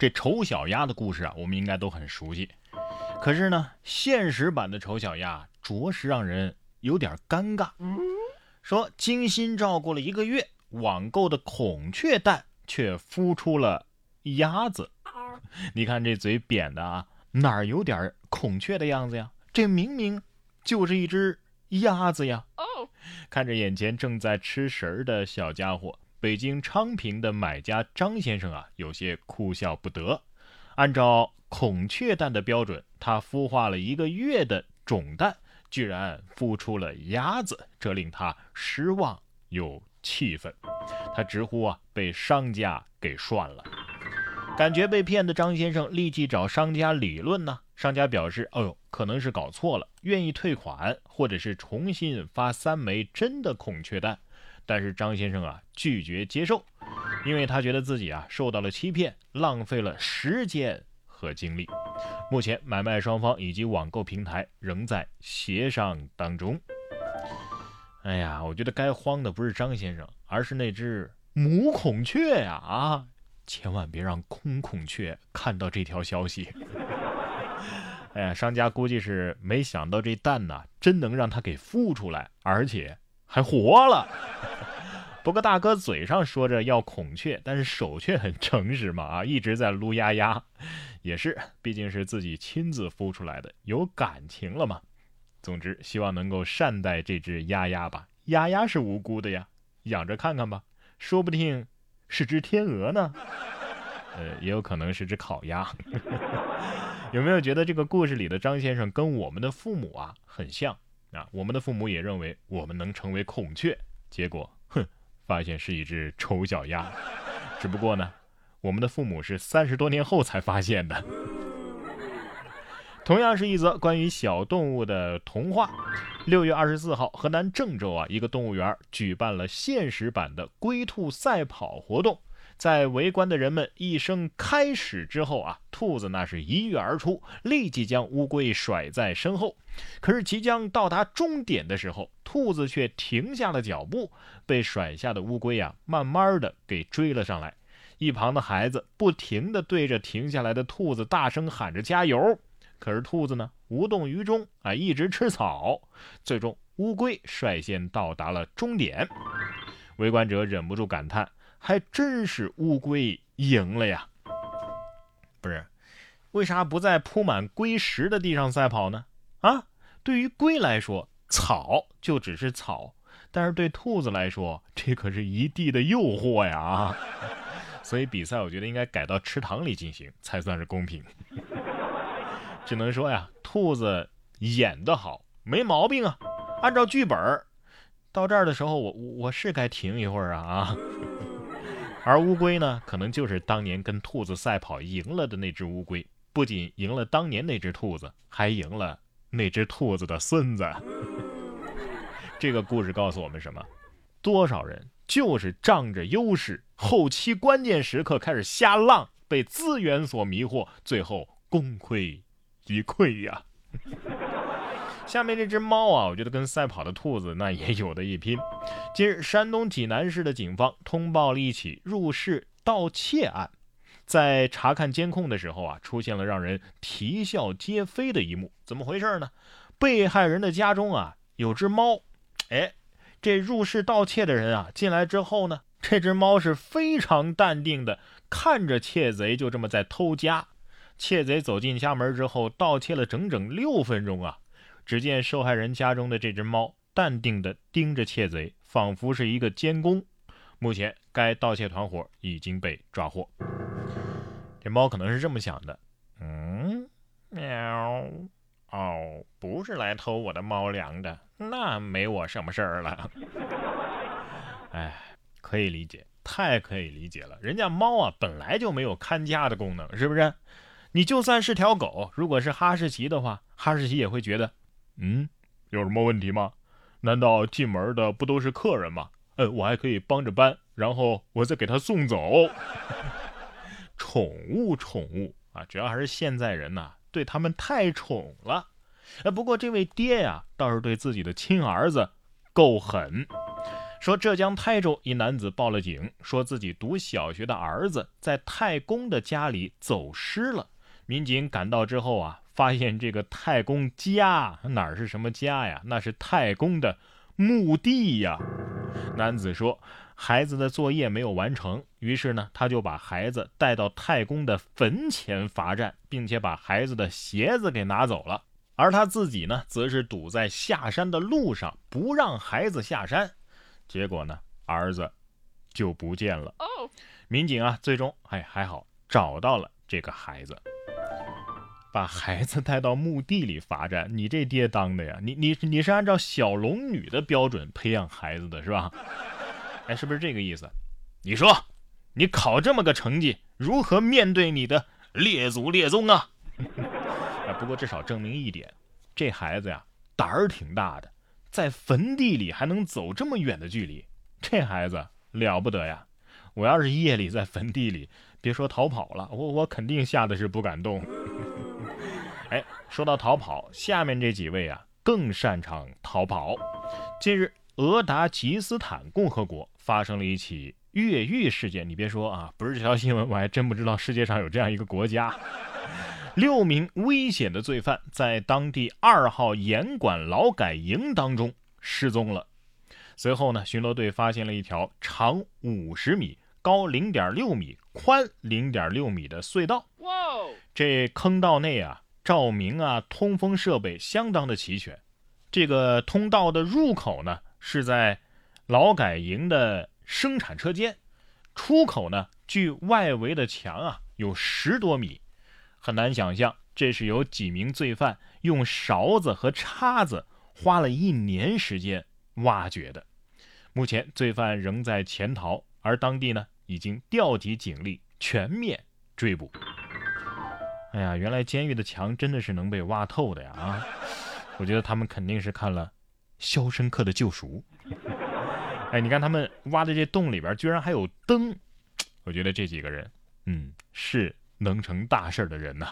这丑小鸭的故事啊，我们应该都很熟悉。可是呢，现实版的丑小鸭着实让人有点尴尬。说精心照顾了一个月，网购的孔雀蛋却孵出了鸭子。你看这嘴扁的啊，哪儿有点孔雀的样子呀？这明明就是一只鸭子呀！看着眼前正在吃食儿的小家伙。北京昌平的买家张先生啊，有些哭笑不得。按照孔雀蛋的标准，他孵化了一个月的种蛋，居然孵出了鸭子，这令他失望又气愤。他直呼啊，被商家给涮了。感觉被骗的张先生立即找商家理论呢。商家表示，哦呦，可能是搞错了，愿意退款，或者是重新发三枚真的孔雀蛋。但是张先生啊拒绝接受，因为他觉得自己啊受到了欺骗，浪费了时间和精力。目前买卖双方以及网购平台仍在协商当中。哎呀，我觉得该慌的不是张先生，而是那只母孔雀呀！啊，千万别让空孔雀看到这条消息。哎呀，商家估计是没想到这蛋呢真能让它给孵出来，而且还活了。不过大哥嘴上说着要孔雀，但是手却很诚实嘛啊，一直在撸鸭鸭，也是，毕竟是自己亲自孵出来的，有感情了嘛。总之，希望能够善待这只鸭鸭吧，鸭鸭是无辜的呀，养着看看吧，说不定是只天鹅呢，呃，也有可能是只烤鸭。有没有觉得这个故事里的张先生跟我们的父母啊很像啊？我们的父母也认为我们能成为孔雀，结果。哼发现是一只丑小鸭，只不过呢，我们的父母是三十多年后才发现的。同样是一则关于小动物的童话。六月二十四号，河南郑州啊，一个动物园举办了现实版的龟兔赛跑活动。在围观的人们一声开始之后啊，兔子那是一跃而出，立即将乌龟甩在身后。可是即将到达终点的时候，兔子却停下了脚步，被甩下的乌龟呀，慢慢的给追了上来。一旁的孩子不停的对着停下来的兔子大声喊着加油，可是兔子呢，无动于衷啊，一直吃草。最终，乌龟率先到达了终点。围观者忍不住感叹。还真是乌龟赢了呀！不是，为啥不在铺满龟石的地上赛跑呢？啊，对于龟来说，草就只是草，但是对兔子来说，这可是一地的诱惑呀！所以比赛我觉得应该改到池塘里进行才算是公平。只能说呀，兔子演得好，没毛病啊。按照剧本到这儿的时候，我我是该停一会儿啊啊！而乌龟呢，可能就是当年跟兔子赛跑赢了的那只乌龟，不仅赢了当年那只兔子，还赢了那只兔子的孙子。这个故事告诉我们什么？多少人就是仗着优势，后期关键时刻开始瞎浪，被资源所迷惑，最后功亏一篑呀。下面这只猫啊，我觉得跟赛跑的兔子那也有的一拼。近日，山东济南市的警方通报了一起入室盗窃案，在查看监控的时候啊，出现了让人啼笑皆非的一幕。怎么回事呢？被害人的家中啊有只猫，哎，这入室盗窃的人啊进来之后呢，这只猫是非常淡定的看着窃贼就这么在偷家。窃贼走进家门之后，盗窃了整整六分钟啊。只见受害人家中的这只猫淡定地盯着窃贼，仿佛是一个监工。目前，该盗窃团伙已经被抓获。这猫可能是这么想的：嗯，喵，哦，不是来偷我的猫粮的，那没我什么事儿了。哎，可以理解，太可以理解了。人家猫啊，本来就没有看家的功能，是不是？你就算是条狗，如果是哈士奇的话，哈士奇也会觉得。嗯，有什么问题吗？难道进门的不都是客人吗？嗯，我还可以帮着搬，然后我再给他送走。宠物，宠物啊，主要还是现在人呐，对他们太宠了。哎，不过这位爹呀，倒是对自己的亲儿子够狠。说浙江台州一男子报了警，说自己读小学的儿子在太公的家里走失了。民警赶到之后啊，发现这个太公家哪是什么家呀？那是太公的墓地呀。男子说，孩子的作业没有完成，于是呢，他就把孩子带到太公的坟前罚站，并且把孩子的鞋子给拿走了，而他自己呢，则是堵在下山的路上，不让孩子下山。结果呢，儿子就不见了。民警啊，最终哎还好找到了这个孩子，把孩子带到墓地里罚站。你这爹当的呀？你你你是按照小龙女的标准培养孩子的是吧？哎，是不是这个意思？你说，你考这么个成绩，如何面对你的列祖列宗啊？哎，不过至少证明一点，这孩子呀胆儿挺大的。在坟地里还能走这么远的距离，这孩子了不得呀！我要是夜里在坟地里，别说逃跑了，我我肯定吓得是不敢动。哎，说到逃跑，下面这几位啊更擅长逃跑。近日，俄达吉斯坦共和国发生了一起越狱事件。你别说啊，不是这条新闻，我还真不知道世界上有这样一个国家。六名危险的罪犯在当地二号严管劳改营当中失踪了。随后呢，巡逻队发现了一条长五十米、高零点六米、宽零点六米的隧道。哇！这坑道内啊，照明啊、通风设备相当的齐全。这个通道的入口呢，是在劳改营的生产车间，出口呢，距外围的墙啊有十多米。很难想象，这是有几名罪犯用勺子和叉子花了一年时间挖掘的。目前，罪犯仍在潜逃，而当地呢已经调集警力全面追捕。哎呀，原来监狱的墙真的是能被挖透的呀！啊，我觉得他们肯定是看了《肖申克的救赎》。哎，你看他们挖的这洞里边居然还有灯，我觉得这几个人，嗯，是。能成大事的人呐。